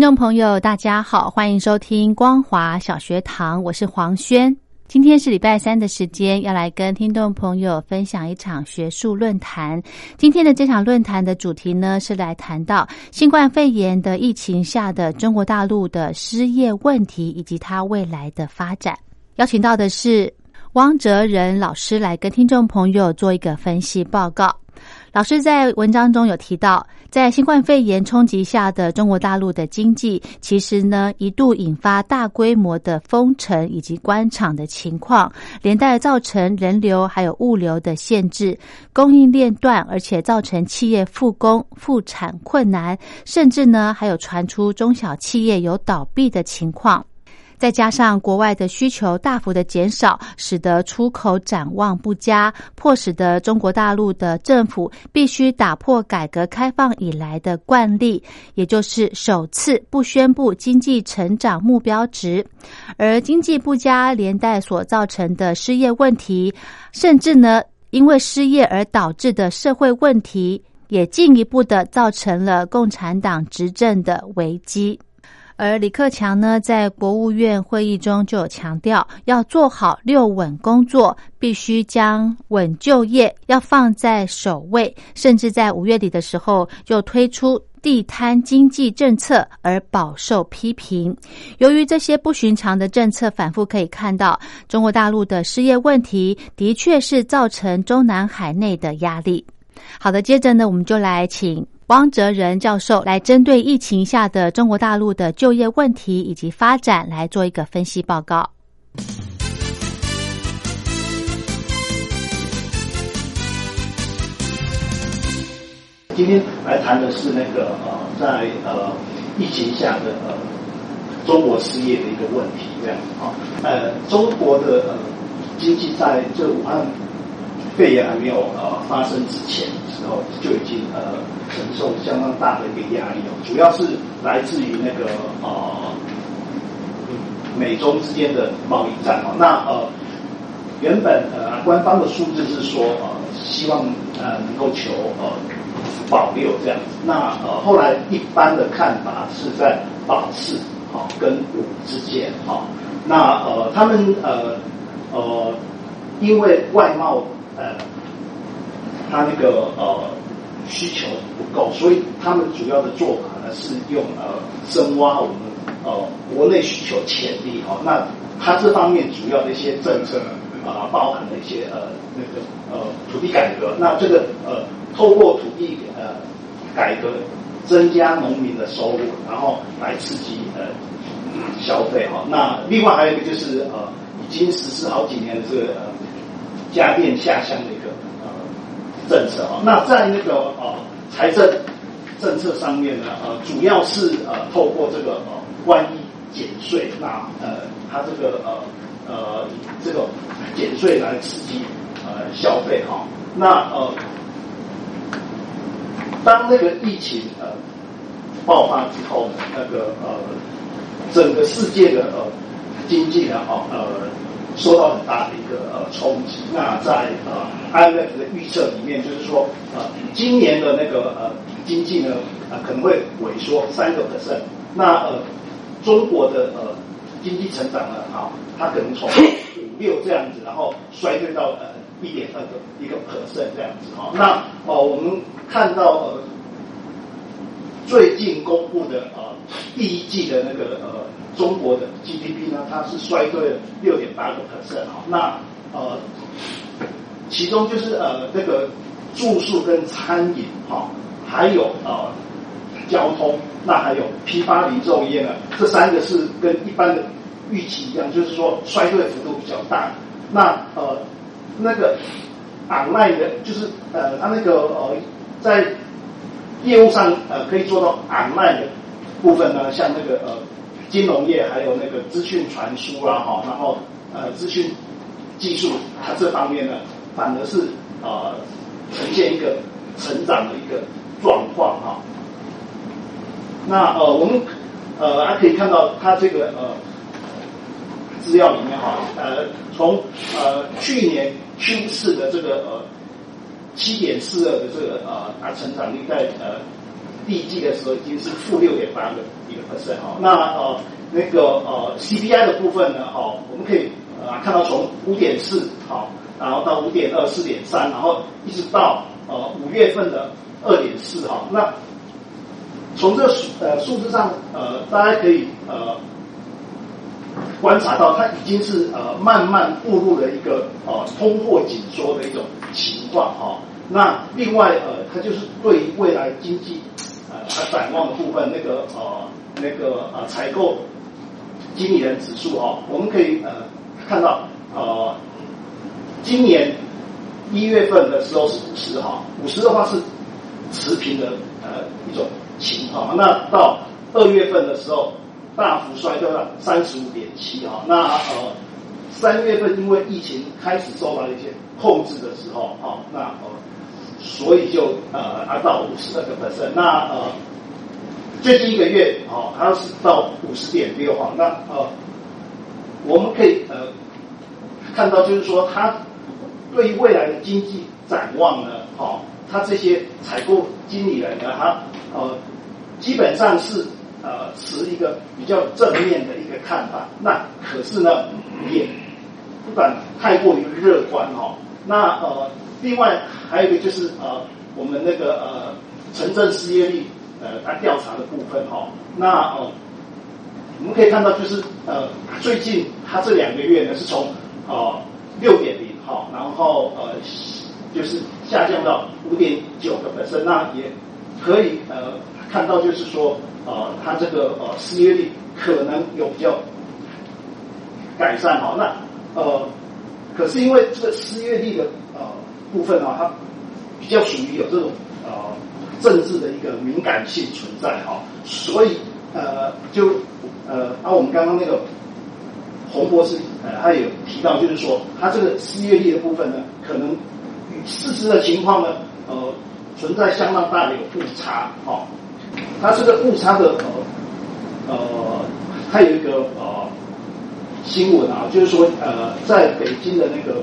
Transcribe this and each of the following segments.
听众朋友，大家好，欢迎收听光华小学堂，我是黄轩。今天是礼拜三的时间，要来跟听众朋友分享一场学术论坛。今天的这场论坛的主题呢，是来谈到新冠肺炎的疫情下的中国大陆的失业问题以及它未来的发展。邀请到的是汪哲仁老师来跟听众朋友做一个分析报告。老师在文章中有提到，在新冠肺炎冲击下的中国大陆的经济，其实呢一度引发大规模的封城以及关厂的情况，连带造成人流还有物流的限制，供应链断，而且造成企业复工复产困难，甚至呢还有传出中小企业有倒闭的情况。再加上国外的需求大幅的减少，使得出口展望不佳，迫使得中国大陆的政府必须打破改革开放以来的惯例，也就是首次不宣布经济成长目标值，而经济不佳连带所造成的失业问题，甚至呢因为失业而导致的社会问题，也进一步的造成了共产党执政的危机。而李克强呢，在国务院会议中就有强调，要做好六稳工作，必须将稳就业要放在首位。甚至在五月底的时候，就推出地摊经济政策，而饱受批评。由于这些不寻常的政策，反复可以看到，中国大陆的失业问题的确是造成中南海内的压力。好的，接着呢，我们就来请。汪哲仁教授来针对疫情下的中国大陆的就业问题以及发展来做一个分析报告。今天来谈的是那个呃，在呃疫情下的呃中国失业的一个问题，这样啊，呃，中国的呃经济在这武汉。肺炎还没有呃发生之前的时候，就已经呃承受相当大的一个压力哦，主要是来自于那个呃美中之间的贸易战哦。那呃原本呃官方的数字是说呃希望呃能够求呃保六这样子，那呃后来一般的看法是在保四好跟五之间好，那呃他们呃呃因为外贸。呃，他那个呃需求不够，所以他们主要的做法呢是用呃深挖我们呃国内需求潜力哈。那它这方面主要的一些政策呢啊，包含了一些呃那个呃土地改革。那这个呃透过土地呃改革，增加农民的收入，然后来刺激呃消费哈。那另外还有一个就是呃已经实施好几年的这个呃。家电下乡的一个呃政策啊，那在那个呃财政政策上面呢，呃主要是呃透过这个呃万一减税，那呃它这个呃呃这个减税来刺激呃消费哈，那呃当那个疫情呃爆发之后呢，那个呃整个世界的呃经济呢哈呃。受到很大的一个呃冲击。那在呃 IMF 的预测里面，就是说呃今年的那个呃经济呢呃可能会萎缩三个 percent。那呃中国的呃经济成长呢，哈，它可能从五六这样子，然后衰退到呃一点二个一个 percent 这样子哈。那哦我们看到呃最近公布的呃第一季的那个呃。中国的 GDP 呢，它是衰退了六点八个 percent 哈，那呃，其中就是呃那个住宿跟餐饮哈，还有呃交通，那还有批发零售业呢，这三个是跟一般的预期一样，就是说衰退幅度比较大。那呃那个按卖的，就是呃它那个呃在业务上呃可以做到按卖的部分呢，像那个呃金融业，还有那个资讯传输啦哈，然后呃资讯技术它这方面呢，反而是呃呈现一个成长的一个状况哈。那呃我们呃还可以看到它这个呃资料里面哈，呃从呃去年 Q 四的这个呃七点四二的这个呃它成长率在呃第一季的时候已经是负六点八个一个 percent 哈。那呃那个呃 CPI 的部分呢哈，我们可以呃看到从五点四好，然后到五点二四点三，然后一直到呃五月份的二点四哈。那从这数呃数字上呃大家可以呃观察到，它已经是呃慢慢步入了一个呃通货紧缩的一种情况哈。那另外呃，它就是对于未来经济啊展望的部分，那个呃那个呃采购经理人指数哈，我们可以呃看到呃今年一月份的时候是五十哈，五十的话是持平的呃一种情况。那到二月份的时候。大幅衰退到三十五点七哈，那呃三月份因为疫情开始受到一些控制的时候哈，那呃所以就呃达到五十二个 percent，那呃最近一个月哦它是到五十点六哈，那呃我们可以呃看到就是说它对于未来的经济展望呢，哈，它这些采购经理人呢，他呃基本上是。呃，持一个比较正面的一个看法，那可是呢，也不敢太过于乐观哈。那呃，另外还有一个就是呃，我们那个呃，城镇失业率呃，它调查的部分哈。那呃，我们可以看到就是呃，最近它这两个月呢是从呃六点零哈，然后呃，就是下降到五点九个本身，那也可以呃看到就是说。呃，它这个呃失业率可能有比较改善哈，那呃，可是因为这个失业率的部分啊，它比较属于有这种呃政治的一个敏感性存在哈，所以呃就呃，而我们刚刚那个洪博士呃，他有提到，就是说他这个失业率的部分呢，可能与事实的情况呢，呃，存在相当大的一个误差哈。它这个误差的呃呃，还有一个呃新闻啊，就是说呃，在北京的那个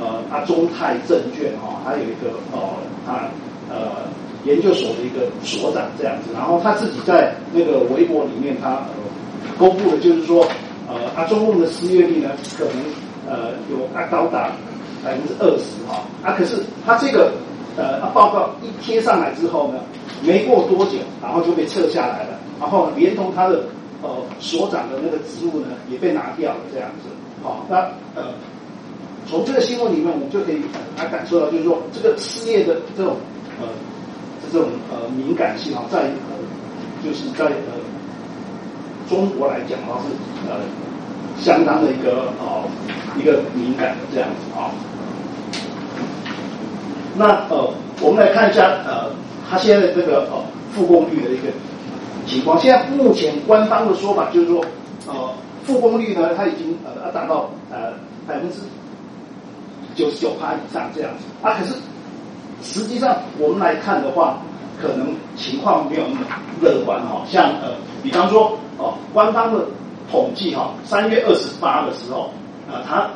呃，阿中泰证券啊，还有一个呃，他呃研究所的一个所长这样子，然后他自己在那个微博里面，他呃公布的就是说呃，他中共的失业率呢，可能呃有啊高达百分之二十哈，啊可是他这个呃，报告一贴上来之后呢。没过多久，然后就被撤下来了，然后连同他的呃所长的那个职务呢也被拿掉了，这样子。好，那呃从这个新闻里面，我们就可以来感受到，就是说这个失业的这种呃这种呃敏感性啊，在呃就是在呃中国来讲的话是呃相当的一个呃一个敏感的这样子啊。那呃我们来看一下呃。他现在这个呃复工率的一个情况，现在目前官方的说法就是说，呃复工率呢，它已经呃达到呃百分之九十九趴以上这样子啊。可是实际上我们来看的话，可能情况没有那么乐观哈。像呃，比方说哦，官方的统计哈，三月二十八的时候啊，它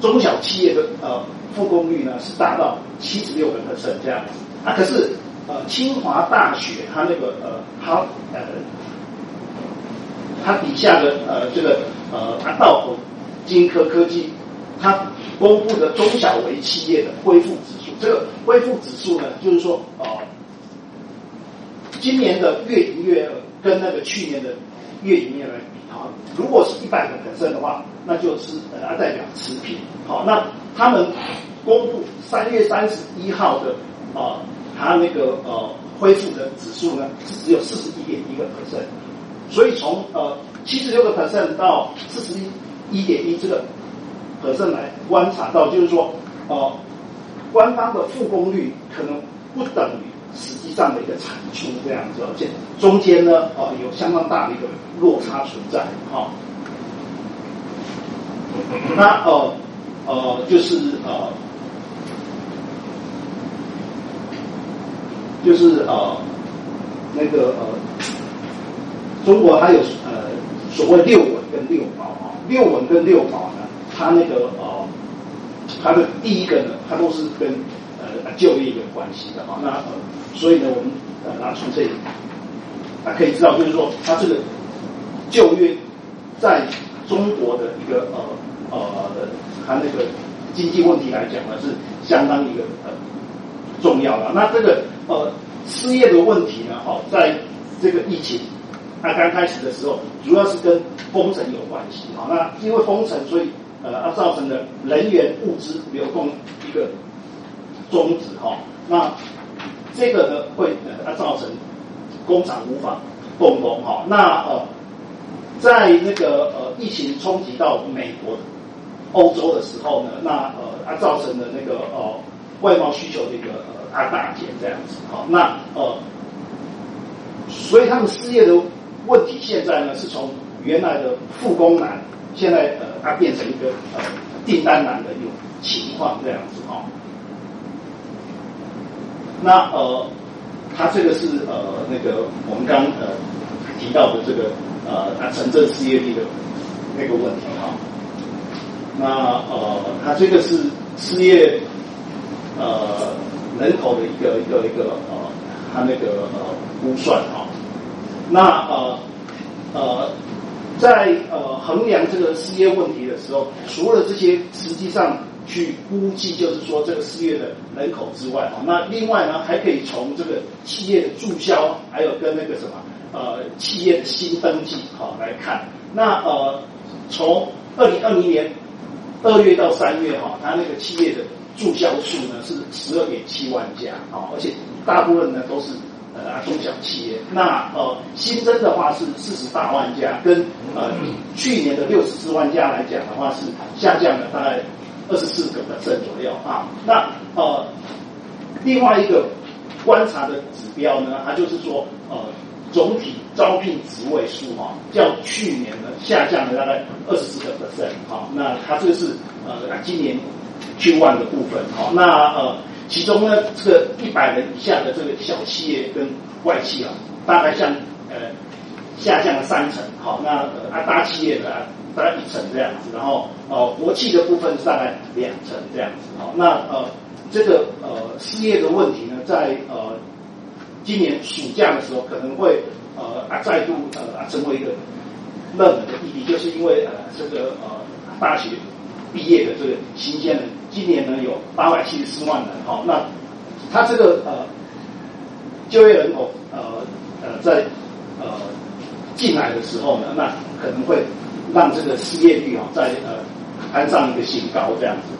中小企业的呃复工率呢是达到七十六个 percent 这样子啊，可是。呃，清华大学它那个呃，它呃，它底下的呃这个呃，它道口金科科技，它公布的中小微企业的恢复指数，这个恢复指数呢，就是说呃，今年的月营业额跟那个去年的月营业来比哈，如果是一百个 percent 的话，那就是呃代表持平。好，那他们公布三月三十一号的啊，它那个呃恢复的指数呢是只有四十一点一个 percent，所以从呃七十六个 percent 到四十一一点一这个 percent 来观察到，就是说呃官方的复工率可能不等于。实际上的一个产出这样子，而且中间呢，呃，有相当大的一个落差存在，哈。那呃呃，就是呃，就是呃，那个呃，中国还有呃所谓六稳跟六保啊，六稳跟六保呢，它那个呃，它的第一个呢，它都是跟呃就业有关系的哈，那呃。所以呢，我们呃拿从这里，啊可以知道，就是说，它这个就业在中国的一个呃呃，它那个经济问题来讲呢，是相当一个呃重要的。那这个呃失业的问题呢，哈，在这个疫情它刚开始的时候，主要是跟封城有关系。好，那因为封城，所以呃它造成的人员物资流动一个终止。哈，那这个呢，会呃，它造成工厂无法动工哈。那呃，在那个呃疫情冲击到美国、欧洲的时候呢，那呃，它造成的那个呃外贸需求的一个呃大大减这样子哈。那呃，所以他们失业的问题现在呢，是从原来的复工难，现在呃它变成一个呃订单难的一种情况这样子哈。那呃，他这个是呃那个我们刚呃提到的这个呃他城镇失业率的那个问题哈。那呃，他这个是失业呃人口的一个一个一个呃他那个呃估算哈。那呃呃在呃衡量这个失业问题的时候，除了这些实际上。去估计，就是说这个失业的人口之外，啊，那另外呢，还可以从这个企业的注销，还有跟那个什么呃企业的新登记，好来看。那呃，从二零二零年二月到三月，哈，它那个企业的注销数呢是十二点七万家，啊，而且大部分呢都是呃中小企业。那呃新增的话是四十八万家，跟呃去年的六十四万家来讲的话是下降了大概。二十四个百分左右啊，那呃，另外一个观察的指标呢，它就是说呃，总体招聘职位数哈，较去年呢下降了大概二十四个百分好，那它这是呃今年 Q one 的部分好，那呃其中呢这个一百人以下的这个小企业跟外企啊，大概像呃下降了三成，好，那呃大企业呢？大概一成这样子，然后呃国企的部分是大概两成这样子，好，那呃这个呃失业的问题呢，在呃今年暑假的时候可能会呃啊再度呃啊成为一个热门的议题，就是因为呃这个呃大学毕业的这个新鲜人，今年呢有八百七十四万人，好，那他这个呃就业人口呃呃在呃进来的时候呢，那可能会。让这个失业率啊在呃攀上一个新高这样子，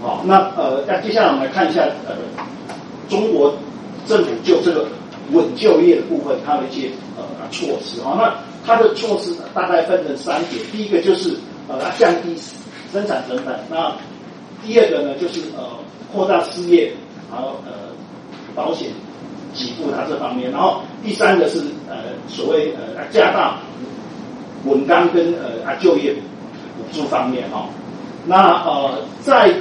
好，那呃那接下来我们来看一下呃中国政府就这个稳就业的部分它的一些呃措施啊，那它的措施大概分成三点，第一个就是呃降低生产成本，那第二个呢就是呃扩大失业，然后呃保险给付它这方面，然后第三个是呃所谓呃加大。稳当跟呃啊就业补助方面哈，那呃在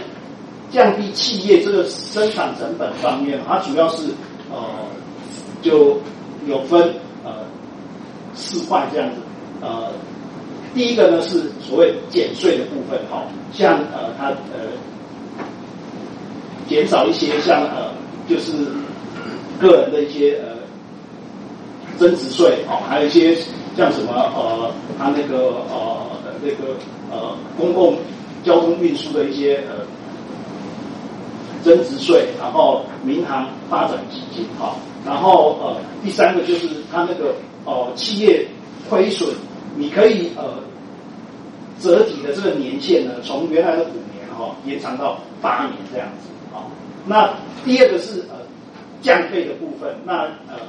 降低企业这个生产成本方面，它主要是呃就有分呃四块这样子，呃第一个呢是所谓减税的部分哈，像呃它呃减少一些像呃就是个人的一些呃增值税哦，还有一些。像什么呃，他那个呃那个呃公共交通运输的一些呃增值税，然后民航发展基金哈，然后呃第三个就是他那个呃企业亏损你可以呃折抵的这个年限呢，从原来的五年哈延长到八年这样子。那第二个是呃降费的部分，那呃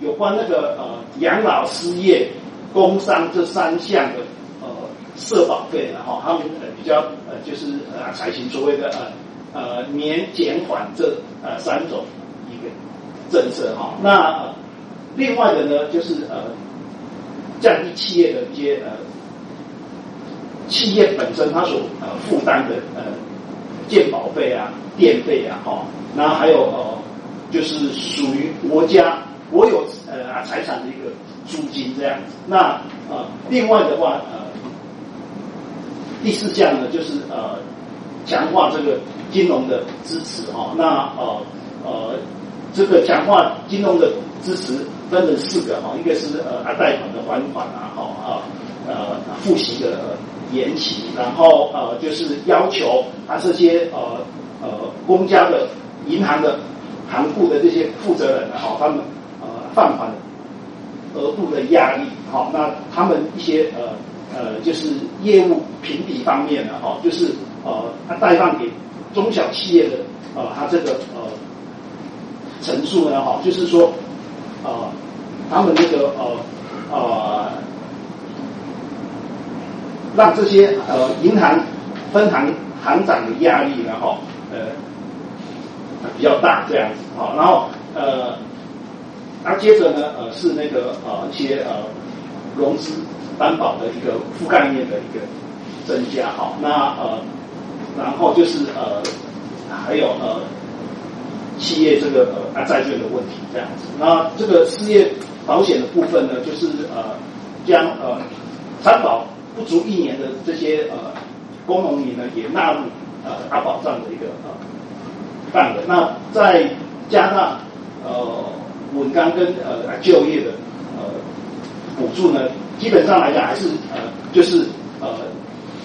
有关那个呃养老、失业、工伤这三项的呃社保费呢哈，他们呃比较呃就是呃采取所谓的呃呃年减缓这呃三种一个政策哈。那另外的呢就是呃降低企业的一些呃企业本身它所呃负担的呃健保费啊、电费啊哈，然后还有呃就是属于国家国有呃财产的一个租金这样子。那呃另外的话呃第四项呢就是呃强化这个金融的支持哈。那呃呃这个强化金融的支持分成四个哈，一个是呃贷款的还款啊哈啊呃付息的延期，然后呃就是要求他这些呃呃公家的银行的行库的这些负责人哈，他们呃放款额度的压力哈，那他们一些呃呃就是业务评比方面的哈，就是呃他贷放给中小企业的呃他这个呃陈述呢哈，就是说呃他们这个呃呃让这些呃银行分行行长的压力呢哈呃。比较大这样子，好，然后呃，那接着呢，呃，是那个呃一些呃融资担保的一个覆盖面的一个增加，好，那呃，然后就是呃还有呃企业这个呃啊债券的问题这样子，那这个失业保险的部分呢，就是呃将呃参保不足一年的这些呃工农民呢，也纳入呃大保障的一个呃。范围，那再加大呃稳岗跟呃就业的呃补助呢，基本上来讲还是呃就是呃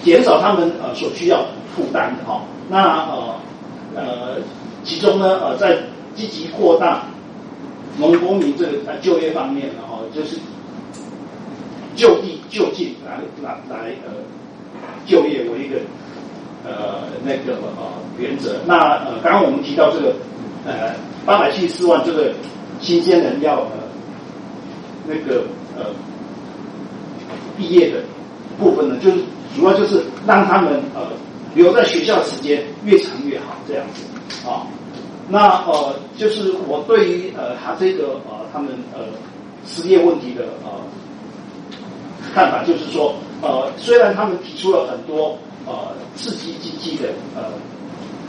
减少他们呃所需要负担的哈。那呃呃其中呢呃在积极扩大农工民这个呃就业方面呢哈，就是就地就近来来来呃就业为一个。呃，那个呃原则，那呃，刚刚我们提到这个呃八百七十四万这个新鲜人要呃那个呃毕业的部分呢，就是主要就是让他们呃留在学校时间越长越好这样子啊。那呃，就是我对于呃他这个呃他们呃失业问题的呃看法，就是说呃虽然他们提出了很多。呃，刺激经济的呃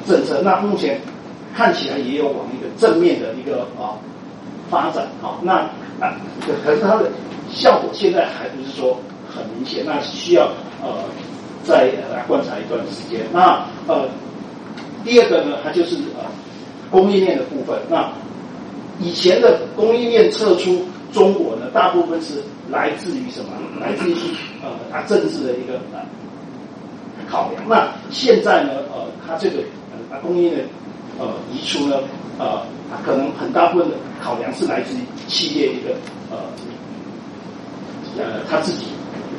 政策，那目前看起来也有往一个正面的一个啊发展啊。那啊，可是它的效果现在还不是说很明显，那需要呃再来观察一段时间。那呃，第二个呢，它就是呃供应链的部分。那以前的供应链撤出中国呢，大部分是来自于什么？来自于呃它政治的一个呃。考量，那现在呢？呃，它这个呃供应链呃移出呢，呃，它可能很大部分的考量是来自于企业一个呃呃他自己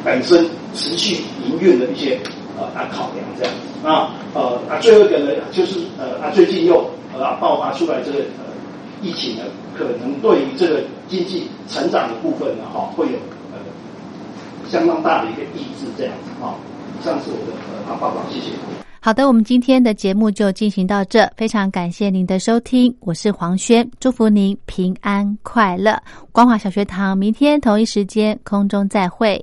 本身持续营运的一些呃啊考量这样。那呃啊最后一个呢，就是呃啊最近又呃爆发出来这个呃疫情呢，可能对于这个经济成长的部分呢，哈，会有呃相当大的一个抑制这样子哈。上次我的呃报告，谢谢。好的，我们今天的节目就进行到这，非常感谢您的收听，我是黄轩，祝福您平安快乐。光华小学堂明天同一时间空中再会。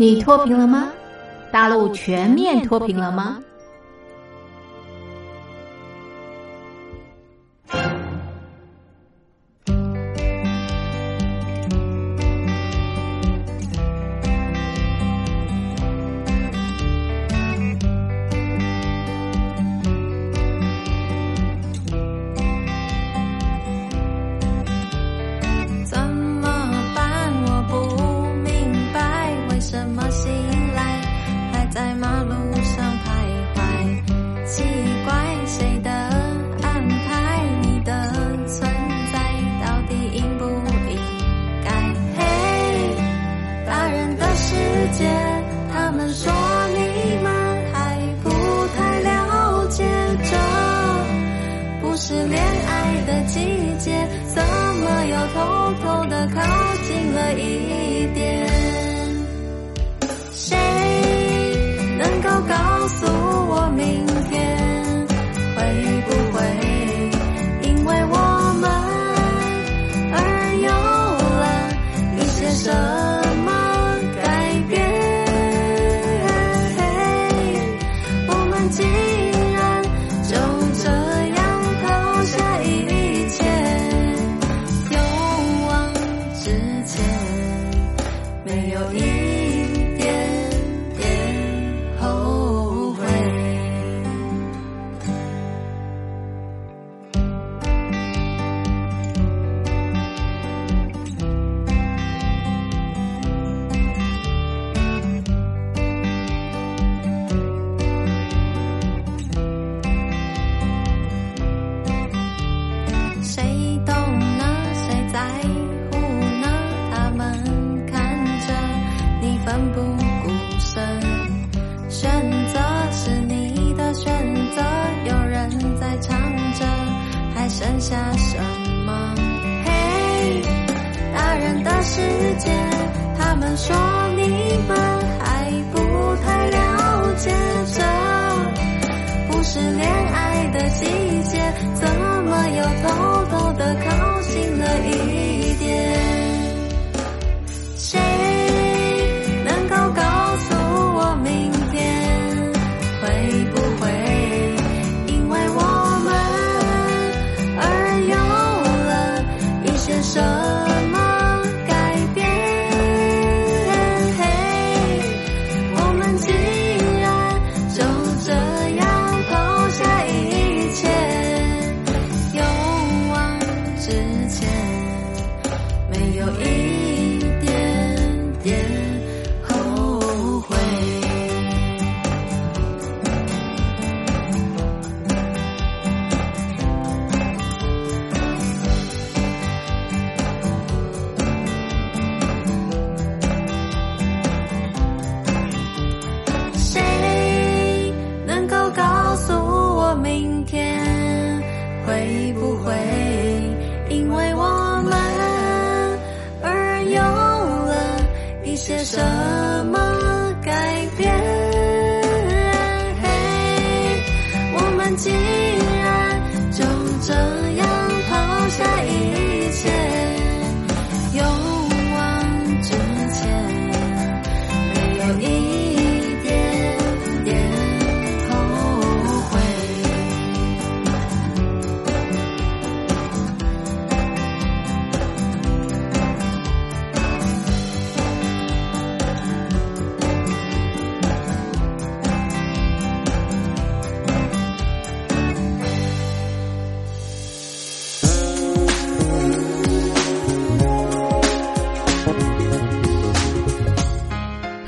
你脱贫了吗？大陆全面脱贫了吗？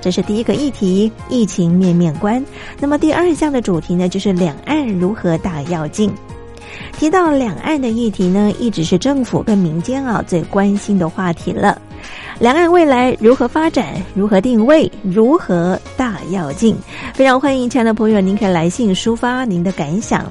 这是第一个议题，疫情面面观。那么第二项的主题呢，就是两岸如何大跃进。提到两岸的议题呢，一直是政府跟民间啊最关心的话题了。两岸未来如何发展？如何定位？如何大跃进？非常欢迎亲爱的朋友，您可以来信抒发您的感想。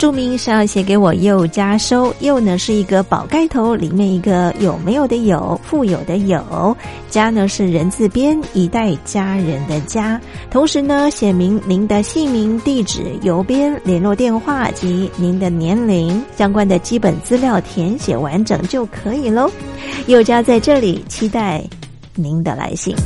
注明是要写给我又加收，又呢是一个宝盖头，里面一个有没有的有，富有的有，家呢是人字边，一代家人的家。同时呢，写明您的姓名、地址、邮编、联络电话及您的年龄相关的基本资料填写完整就可以喽。又家在这里期待您的来信。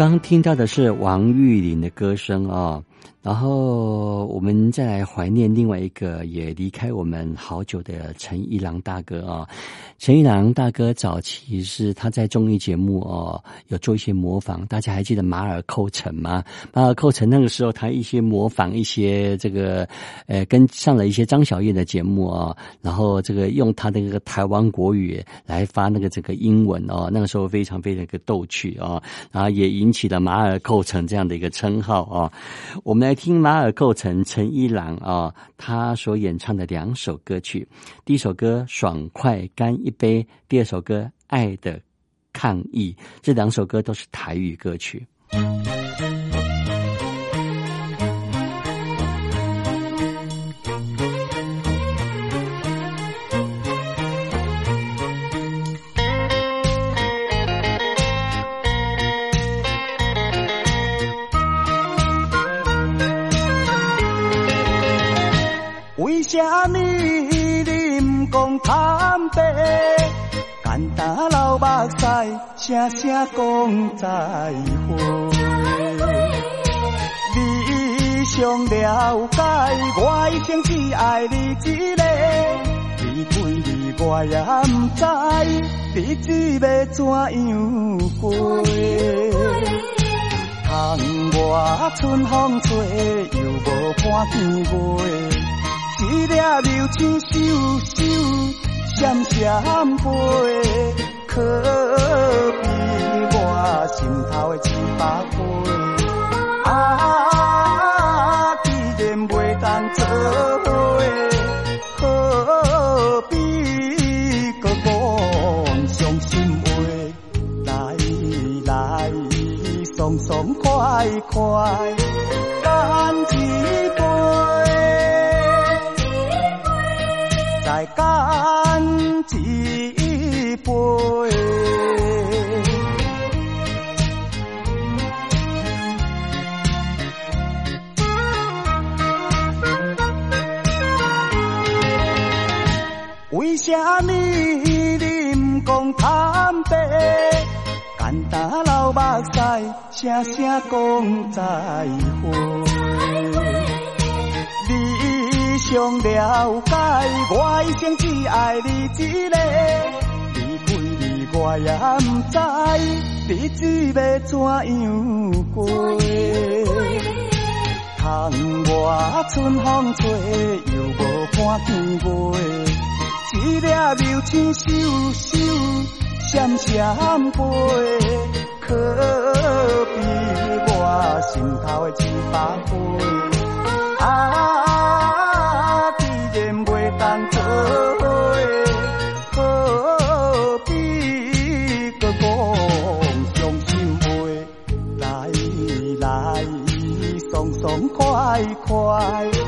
刚听到的是王玉林的歌声啊、然后我们再来怀念另外一个也离开我们好久的陈一郎大哥啊、陈一郎大哥早期是他在综艺节目哦有做一些模仿，大家还记得马尔寇城吗？马尔寇城那个时候他一些模仿一些这个呃跟上了一些张小燕的节目啊、然后这个用他的这个台湾国语来发那个这个英文哦，那个时候非常非常一个逗趣啊、然后也引起了马尔寇城这样的一个称号啊、我们来听马尔寇城陈一郎啊、他所演唱的两首歌曲，第一首歌《爽快干杯》，第二首歌《爱的抗议》，这两首歌都是台语歌曲。声声讲再会。你上了解，我一生只爱你一个。离开你我也不知，日子要怎样过。窗外春风吹，又无伴天月。一粒流星咻咻闪闪飞，可比我心头的七百花。啊，既然袂当做伙，何必搁讲伤心话？来来，爽爽快快，干一杯，再干。为什么你不讲坦白？简单流目屎，声声讲再会。你上了解，我一生只爱你一个。我也不知，日子要怎样过。窗外春风吹，又无伴天月。一粒流星咻咻闪闪飞，可比我心头的七百花。啊，既然袂当做快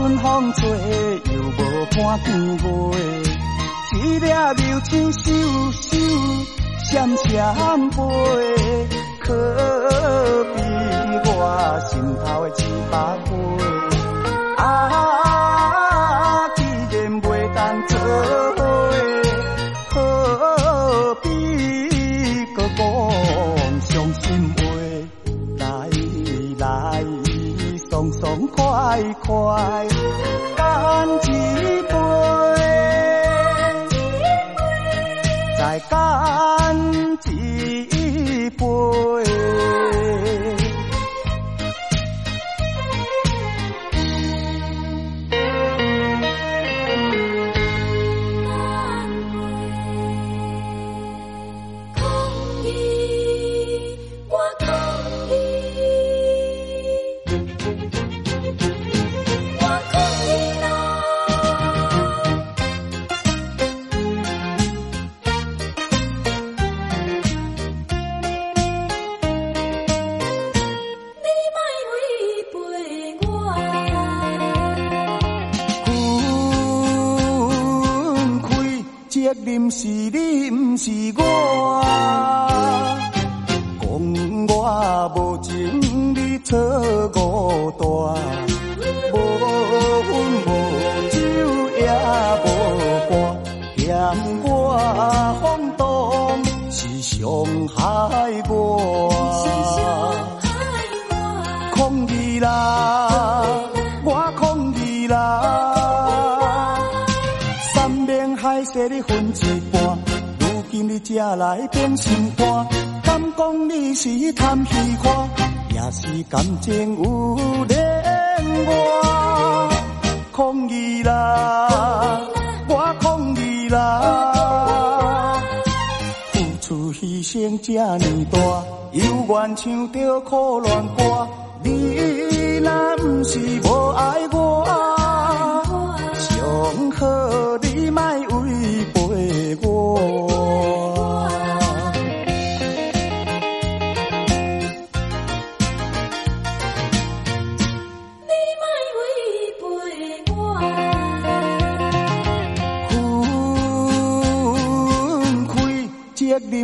春风吹，又无伴天月。一粒流星咻咻闪闪飞，可比我心头的一把火。啊，快快，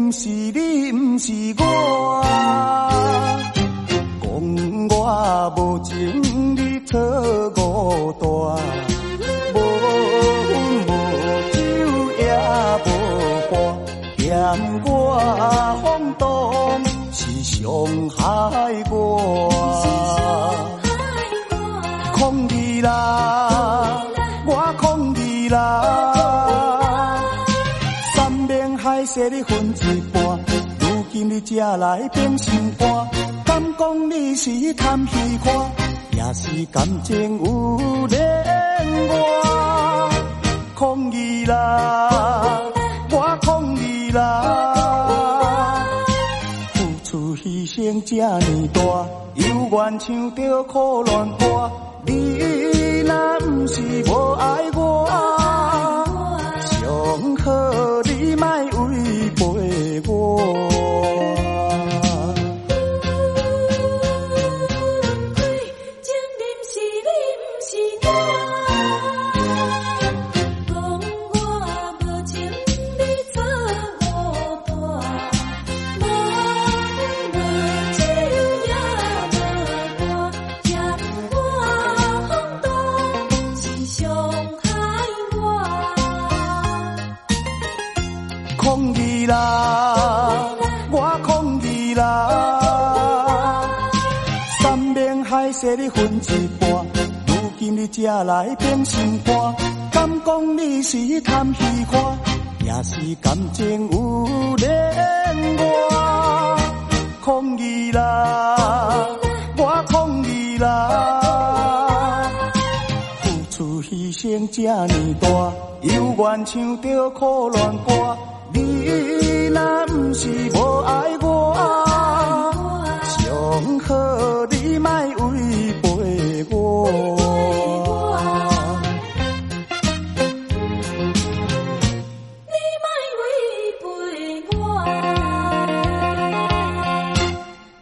毋是你，毋是我。讲我无情，来变心肝，敢讲你是贪虚看，也是感情有恋我，抗议啦，我抗议啦。付出牺牲这呢大，犹原唱着苦恋歌。你若不是无爱我，上好你莫违背我。才来变心肝，敢讲你是贪虚看，也是感情有恋我，抗议啦，我抗议啦。付出牺牲这呢大，犹原唱着苦恋歌。你若不是无爱我，上好你莫违背我。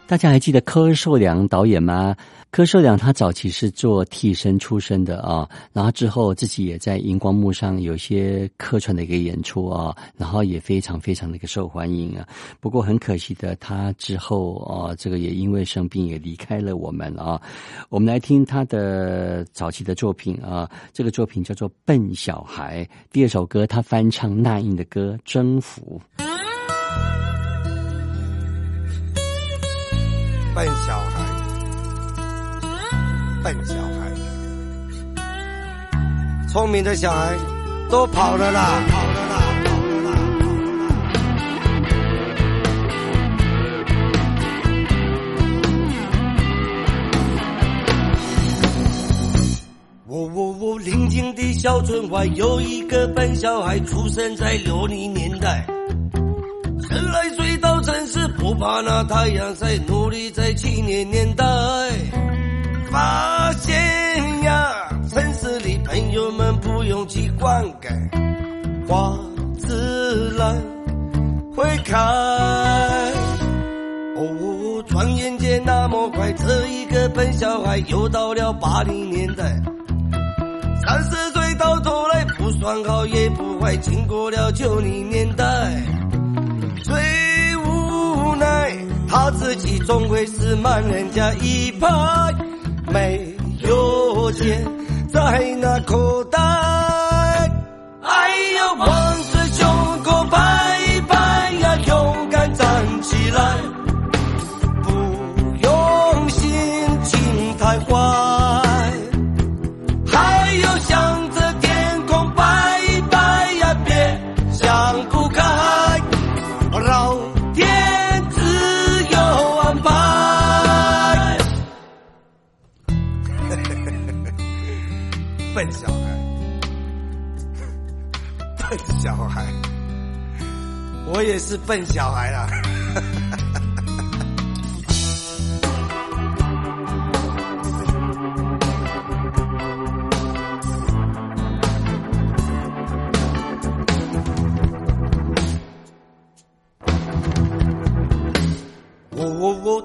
大家还记得柯受良导演吗？柯受良他早期是做替身出身的啊，然后之后自己也在荧光幕上有些客串的一个演出啊，然后也非常非常的一个受欢迎啊。不过很可惜的，他之后啊，这个也因为生病也离开了我们啊。我们来听他的早期的作品啊，这个作品叫做《笨小孩》。第二首歌他翻唱那英的歌《征服》。笨小孩，笨小孩，聪明的小孩都跑了啦，跑了啦，跑了啦，跑了啦。我我我，邻近的小村外有一个笨小孩，出生在六零年代。十来岁到城市，不怕那太阳晒，努力在青年年代。发现呀，城市里朋友们不用去灌溉，花自然会开。哦，转眼间那么快，这一个笨小孩又到了八零年代。三十岁到头来不算好也不坏，经过了九零年代，最无奈他自己终归是慢人家一拍，没有钱在那口袋。哎呦！我也是笨小孩了。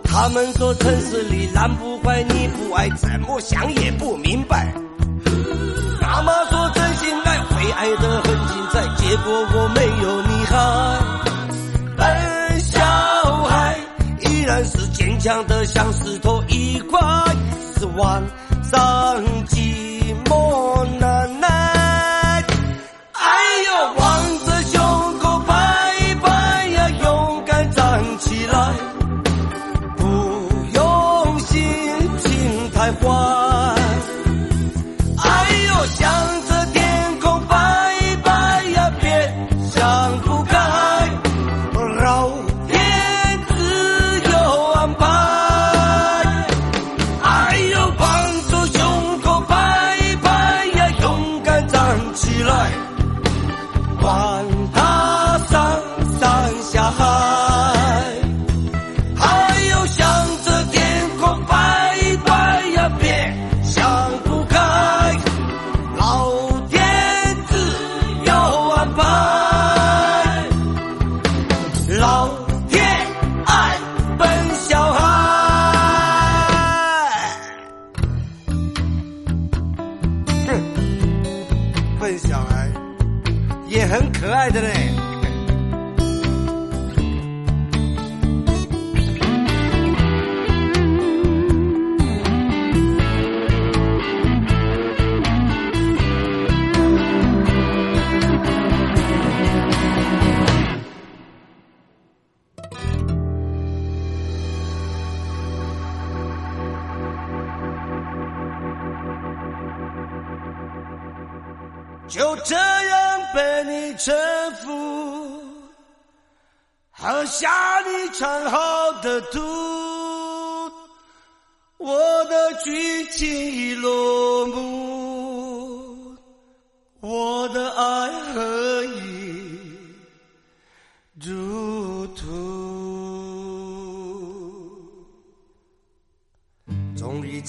他们说城市里男不坏女不爱，怎么想也不明白。妈妈说真心爱会爱得很精彩，结果我没有你好。强的像石头一块，是晚上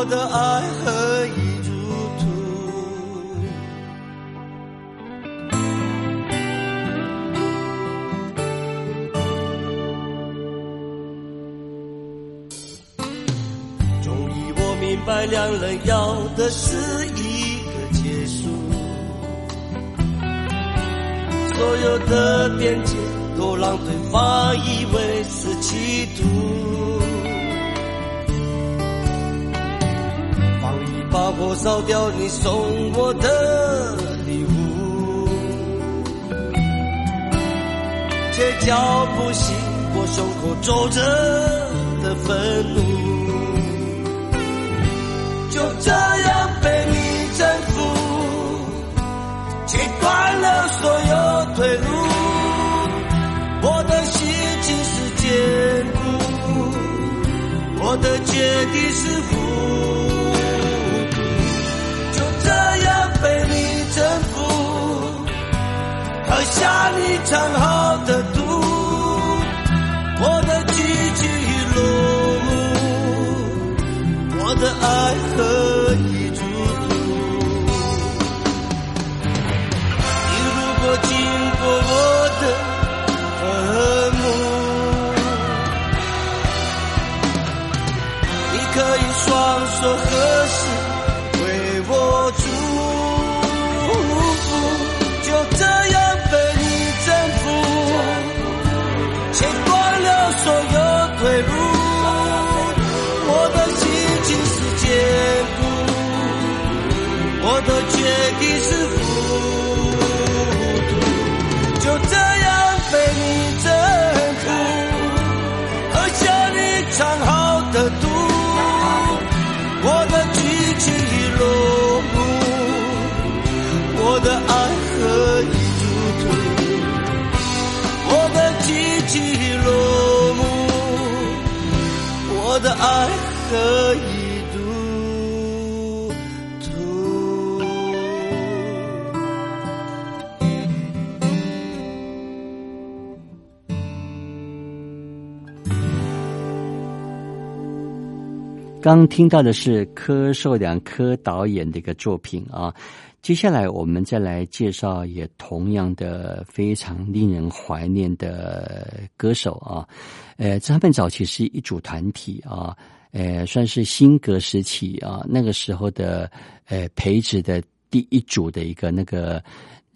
我的爱何以入土？终于我明白，两人要的是一个结束，所有的辩解都让对方以为是企图。把火烧掉你送我的礼物，却浇不熄我胸口皱着的愤怒。就这样被你征服，切断了所有退路。我的心情是坚固，我的决定是糊征服，喝下你藏好的毒，我的句句落幕。我的爱刚听到的是柯受良柯导演的一个作品啊。接下来我们再来介绍，也同样的非常令人怀念的歌手啊。呃，他们早期是一组团体啊，呃，算是新格时期啊，那个时候的呃培植的第一组的一个那个。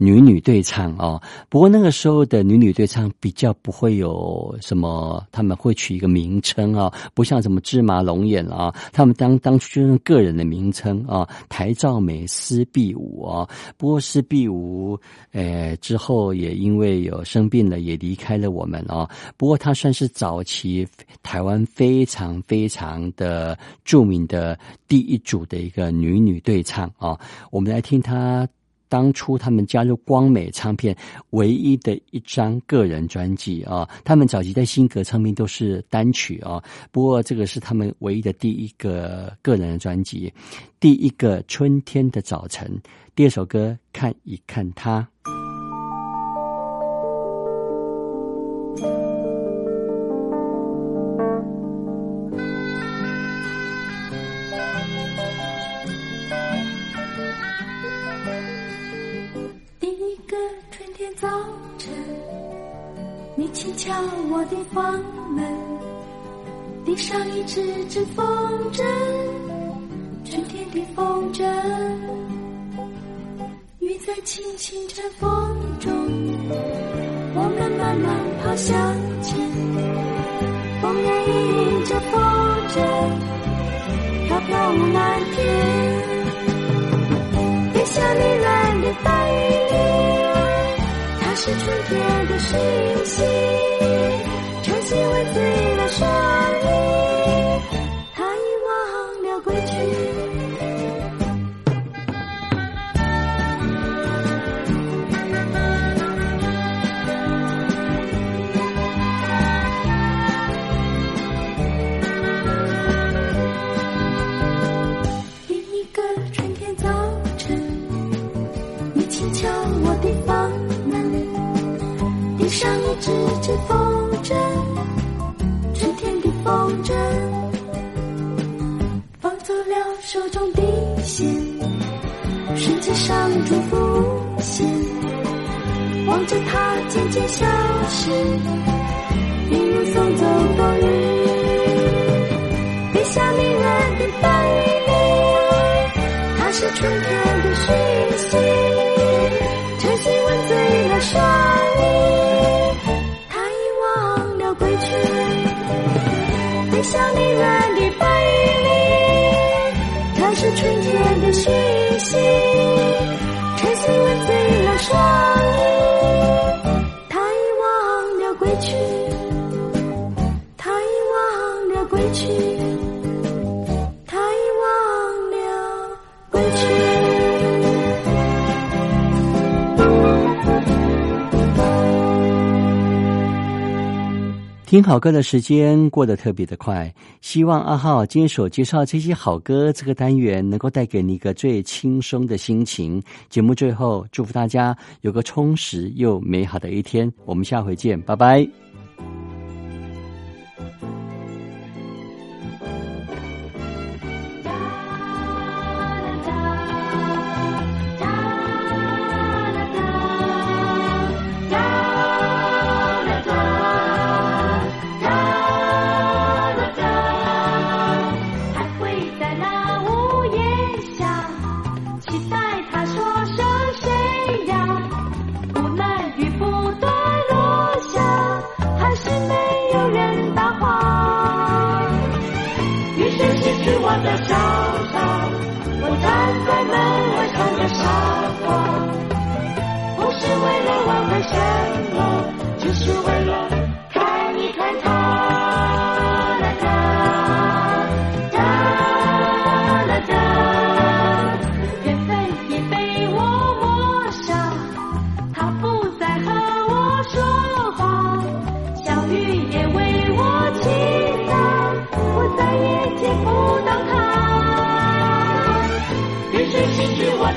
女女对唱哦，不过那个时候的女女对唱比较不会有什么，他们会取一个名称啊，不像什么芝麻龙眼啊，他们当当初就用个人的名称啊，台照美、施碧舞啊。不过施碧舞，呃，之后也因为有生病了，也离开了我们啊。不过她算是早期台湾非常非常的著名的第一组的一个女女对唱啊。我们来听她。当初他们加入光美唱片唯一的一张个人专辑啊，他们早期在新格唱片都是单曲啊，不过这个是他们唯一的第一个个人的专辑，第一个春天的早晨，第二首歌看一看他。轻敲我的房门，递上一只只风筝，春天的风筝，雨在轻轻颤风中，我们慢慢跑向前，风也迎着风筝，飘飘无蓝天，别下你蓝的大雨里，它是春天的讯息，晨曦微醉了双。只风筝，春天的。风筝放走了手中的线，世界上祝福无限。望着它渐渐消失，一路送走风雨。别下迷人的白云里，它是春天听好歌的时间过得特别的快，希望阿浩今天所介绍这些好歌这个单元能够带给你一个最轻松的心情。节目最后，祝福大家有个充实又美好的一天。我们下回见，拜拜。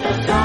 什么？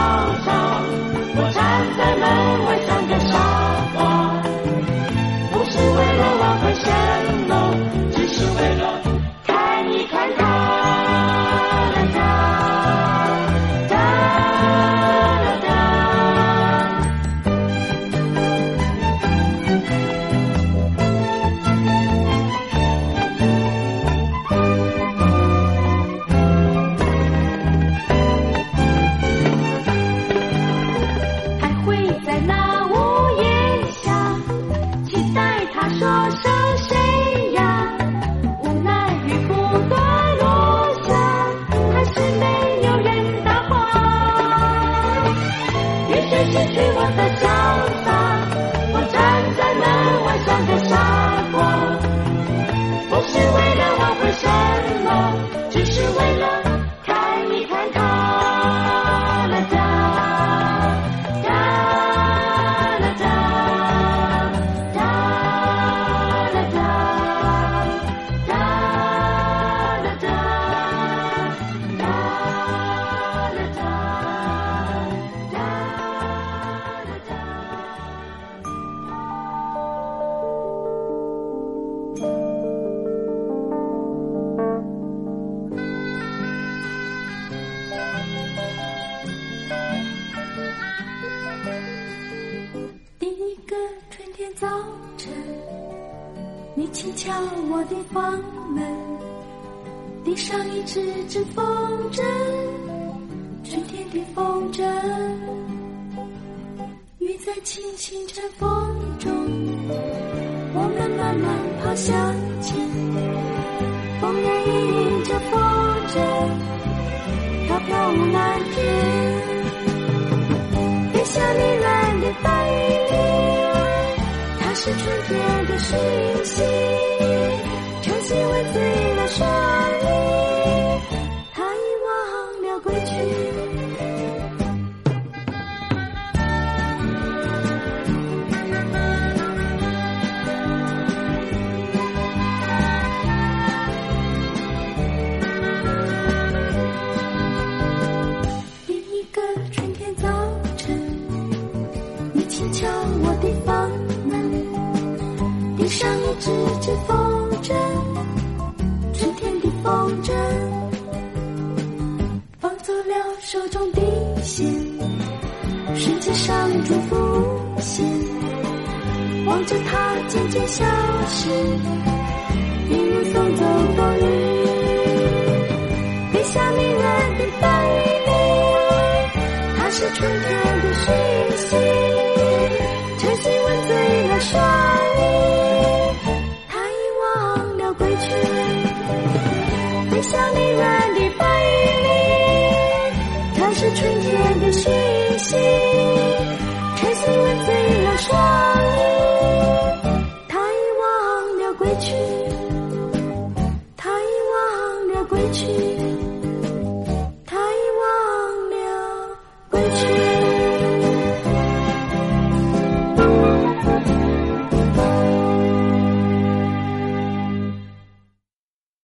风筝，雨在轻轻吹风中，我们慢慢跑向前，风也迎着风筝，飘飘舞蓝天。飞向你蓝的大雨里，它是春天的讯息。晨曦为醉中的线，世界上祝福无限，望着它渐渐消失，一路送走风雨。飞向迷人的大雨里，它是春天的讯息。晨曦吻醉了双